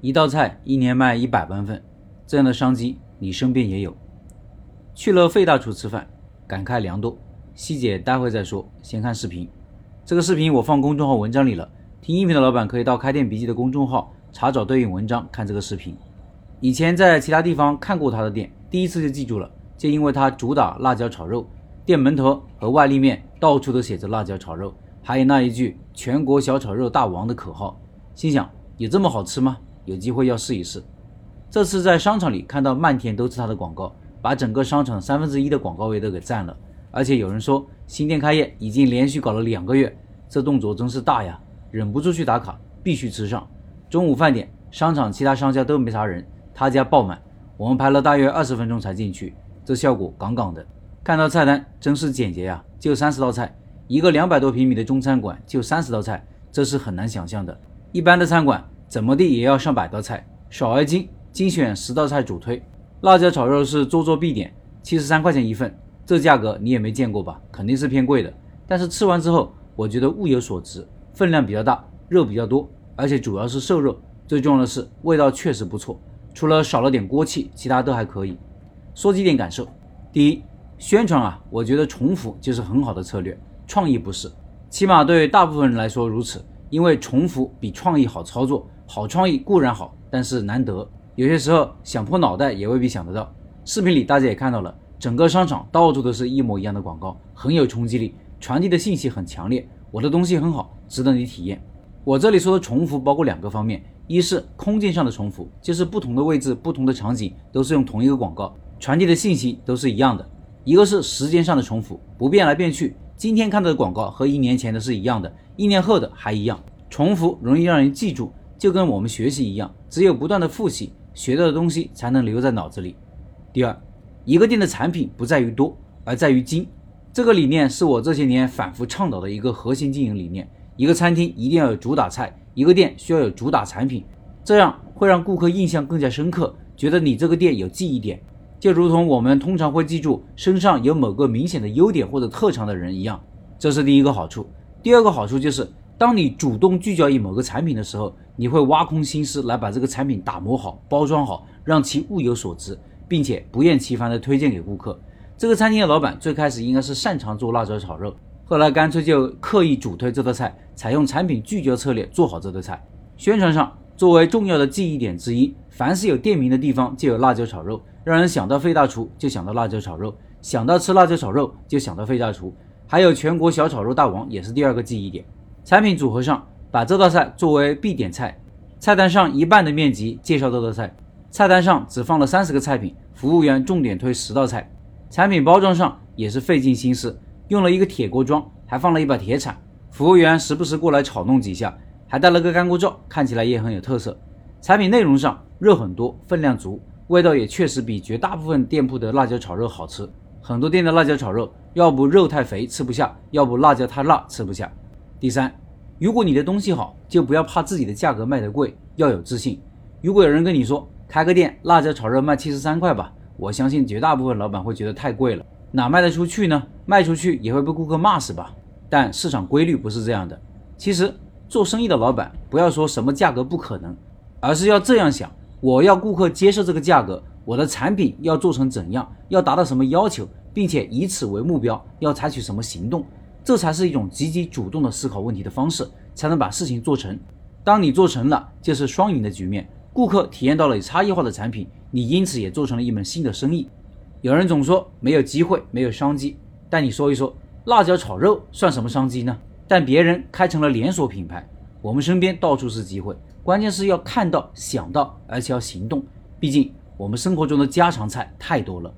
一道菜一年卖一百万份，这样的商机你身边也有。去了费大厨吃饭，感慨良多，细节待会再说，先看视频。这个视频我放公众号文章里了，听音频的老板可以到开店笔记的公众号查找对应文章看这个视频。以前在其他地方看过他的店，第一次就记住了，就因为他主打辣椒炒肉，店门头和外立面到处都写着辣椒炒肉，还有那一句“全国小炒肉大王”的口号，心想有这么好吃吗？有机会要试一试。这次在商场里看到漫天都是他的广告，把整个商场三分之一的广告位都给占了。而且有人说新店开业已经连续搞了两个月，这动作真是大呀！忍不住去打卡，必须吃上。中午饭点，商场其他商家都没啥人，他家爆满，我们排了大约二十分钟才进去，这效果杠杠的。看到菜单真是简洁呀，就三十道菜，一个两百多平米的中餐馆就三十道菜，这是很难想象的。一般的餐馆。怎么地也要上百道菜，少而精，精选十道菜主推。辣椒炒肉是桌桌必点，七十三块钱一份，这价格你也没见过吧？肯定是偏贵的。但是吃完之后，我觉得物有所值，分量比较大，肉比较多，而且主要是瘦肉。最重要的是味道确实不错，除了少了点锅气，其他都还可以。说几点感受：第一，宣传啊，我觉得重复就是很好的策略，创意不是，起码对大部分人来说如此，因为重复比创意好操作。好创意固然好，但是难得。有些时候想破脑袋也未必想得到。视频里大家也看到了，整个商场到处都是一模一样的广告，很有冲击力，传递的信息很强烈。我的东西很好，值得你体验。我这里说的重复包括两个方面：一是空间上的重复，就是不同的位置、不同的场景都是用同一个广告，传递的信息都是一样的；一个是时间上的重复，不变来变去，今天看到的广告和一年前的是一样的，一年后的还一样。重复容易让人记住。就跟我们学习一样，只有不断的复习，学到的东西才能留在脑子里。第二，一个店的产品不在于多，而在于精。这个理念是我这些年反复倡导的一个核心经营理念。一个餐厅一定要有主打菜，一个店需要有主打产品，这样会让顾客印象更加深刻，觉得你这个店有记忆点，就如同我们通常会记住身上有某个明显的优点或者特长的人一样。这是第一个好处。第二个好处就是。当你主动聚焦于某个产品的时候，你会挖空心思来把这个产品打磨好、包装好，让其物有所值，并且不厌其烦地推荐给顾客。这个餐厅的老板最开始应该是擅长做辣椒炒肉，后来干脆就刻意主推这道菜，采用产品聚焦策略做好这道菜。宣传上作为重要的记忆点之一，凡是有店名的地方就有辣椒炒肉，让人想到费大厨就想到辣椒炒肉，想到吃辣椒炒肉就想到费大厨。还有全国小炒肉大王也是第二个记忆点。产品组合上，把这道菜作为必点菜，菜单上一半的面积介绍这道菜，菜单上只放了三十个菜品，服务员重点推十道菜。产品包装上也是费尽心思，用了一个铁锅装，还放了一把铁铲，服务员时不时过来炒弄几下，还带了个干锅罩，看起来也很有特色。产品内容上，肉很多，分量足，味道也确实比绝大部分店铺的辣椒炒肉好吃。很多店的辣椒炒肉，要不肉太肥吃不下，要不辣椒太辣吃不下。第三，如果你的东西好，就不要怕自己的价格卖得贵，要有自信。如果有人跟你说开个店辣椒炒肉卖七十三块吧，我相信绝大部分老板会觉得太贵了，哪卖得出去呢？卖出去也会被顾客骂死吧？但市场规律不是这样的。其实做生意的老板不要说什么价格不可能，而是要这样想：我要顾客接受这个价格，我的产品要做成怎样，要达到什么要求，并且以此为目标，要采取什么行动。这才是一种积极主动的思考问题的方式，才能把事情做成。当你做成了，就是双赢的局面。顾客体验到了有差异化的产品，你因此也做成了一门新的生意。有人总说没有机会，没有商机，但你说一说，辣椒炒肉算什么商机呢？但别人开成了连锁品牌，我们身边到处是机会，关键是要看到、想到，而且要行动。毕竟我们生活中的家常菜太多了。